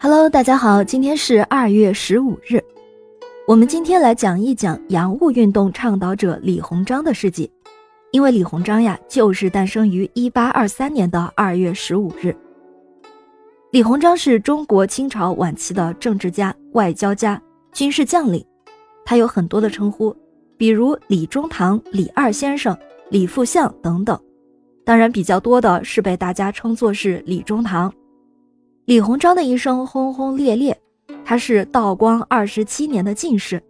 Hello，大家好，今天是二月十五日，我们今天来讲一讲洋务运动倡导者李鸿章的事迹。因为李鸿章呀，就是诞生于一八二三年的二月十五日。李鸿章是中国清朝晚期的政治家、外交家、军事将领，他有很多的称呼，比如李中堂、李二先生、李副相等等。当然，比较多的是被大家称作是李中堂。李鸿章的一生轰轰烈烈，他是道光二十七年的进士，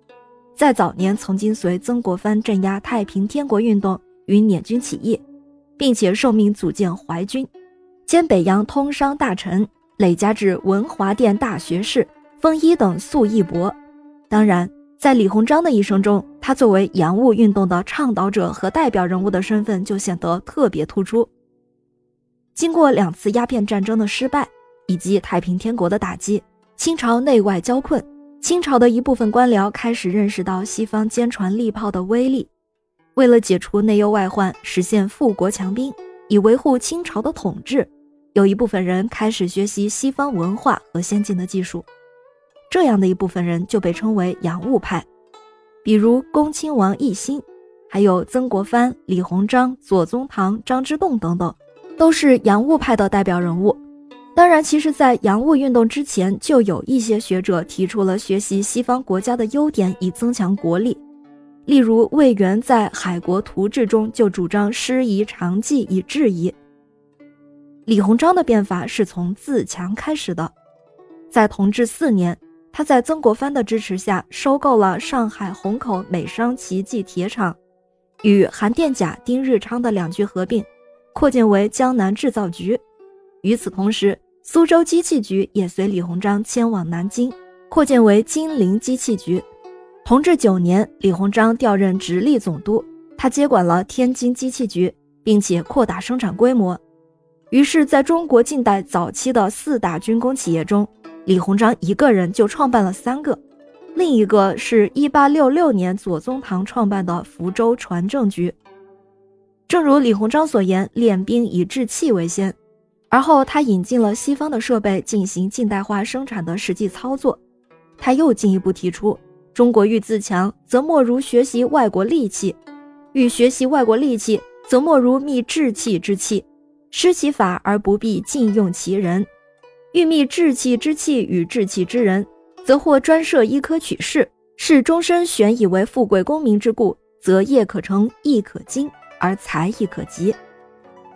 在早年曾经随曾国藩镇压太平天国运动与捻军起义，并且受命组建淮军，兼北洋通商大臣，累加至文华殿大学士，封一等素一伯。当然，在李鸿章的一生中，他作为洋务运动的倡导者和代表人物的身份就显得特别突出。经过两次鸦片战争的失败。以及太平天国的打击，清朝内外交困，清朝的一部分官僚开始认识到西方坚船利炮的威力，为了解除内忧外患，实现富国强兵，以维护清朝的统治，有一部分人开始学习西方文化和先进的技术，这样的一部分人就被称为洋务派，比如恭亲王奕欣，还有曾国藩、李鸿章、左宗棠、张之洞等等，都是洋务派的代表人物。当然，其实，在洋务运动之前，就有一些学者提出了学习西方国家的优点，以增强国力。例如，魏源在《海国图志》中就主张师夷长技以制夷。李鸿章的变法是从自强开始的。在同治四年，他在曾国藩的支持下，收购了上海虹口美商奇迹铁厂，与韩殿甲、丁日昌的两局合并，扩建为江南制造局。与此同时，苏州机器局也随李鸿章迁往南京，扩建为金陵机器局。同治九年，李鸿章调任直隶总督，他接管了天津机器局，并且扩大生产规模。于是，在中国近代早期的四大军工企业中，李鸿章一个人就创办了三个，另一个是一八六六年左宗棠创办的福州船政局。正如李鸿章所言：“练兵以制器为先。”而后，他引进了西方的设备进行近代化生产的实际操作。他又进一步提出，中国欲自强，则莫如学习外国利器；欲学习外国利器，则莫如觅制器之器，施其法而不必禁用其人；欲觅制器之器与制器之人，则或专设医科取士，是终身选以为富贵功名之故，则业可成，亦可精，而才亦可及。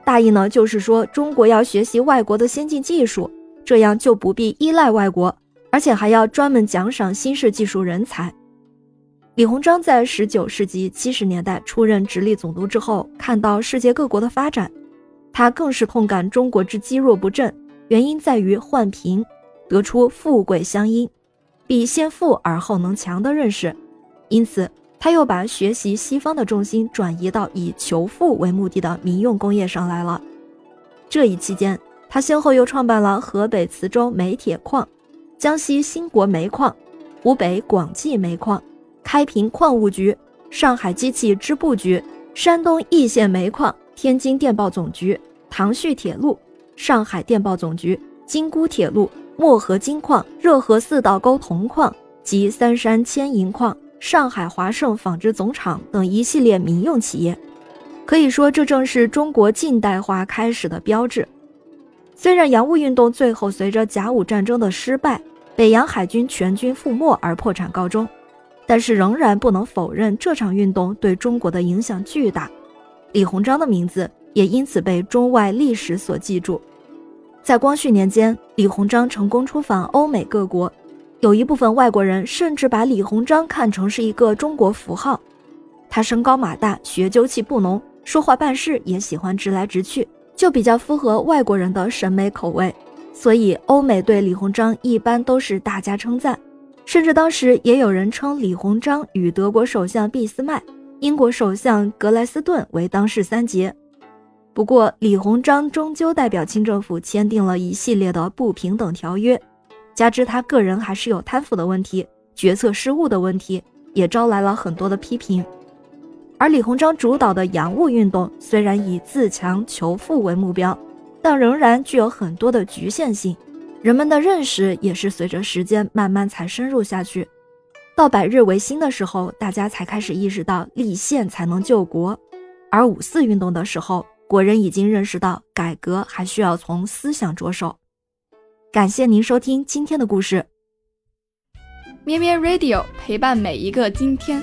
大意呢，就是说中国要学习外国的先进技术，这样就不必依赖外国，而且还要专门奖赏新式技术人才。李鸿章在十九世纪七十年代出任直隶总督之后，看到世界各国的发展，他更是痛感中国之积弱不振，原因在于患贫，得出富贵相因，必先富而后能强的认识，因此。他又把学习西方的重心转移到以求富为目的的民用工业上来了。这一期间，他先后又创办了河北磁州煤铁矿、江西兴国煤矿、湖北广济煤矿、开平矿务局、上海机器织布局、山东易县煤矿、天津电报总局、唐胥铁路、上海电报总局、金沽铁路、漠河金矿、热河四道沟铜矿及三山铅银矿。上海华盛纺织总厂等一系列民用企业，可以说这正是中国近代化开始的标志。虽然洋务运动最后随着甲午战争的失败，北洋海军全军覆没而破产告终，但是仍然不能否认这场运动对中国的影响巨大。李鸿章的名字也因此被中外历史所记住。在光绪年间，李鸿章成功出访欧美各国。有一部分外国人甚至把李鸿章看成是一个中国符号。他身高马大，学究气不浓，说话办事也喜欢直来直去，就比较符合外国人的审美口味。所以欧美对李鸿章一般都是大加称赞，甚至当时也有人称李鸿章与德国首相俾斯麦、英国首相格莱斯顿为当世三杰。不过，李鸿章终究代表清政府签订了一系列的不平等条约。加之他个人还是有贪腐的问题、决策失误的问题，也招来了很多的批评。而李鸿章主导的洋务运动虽然以自强求富为目标，但仍然具有很多的局限性。人们的认识也是随着时间慢慢才深入下去。到百日维新的时候，大家才开始意识到立宪才能救国；而五四运动的时候，国人已经认识到改革还需要从思想着手。感谢您收听今天的故事，咩咩 Radio 陪伴每一个今天。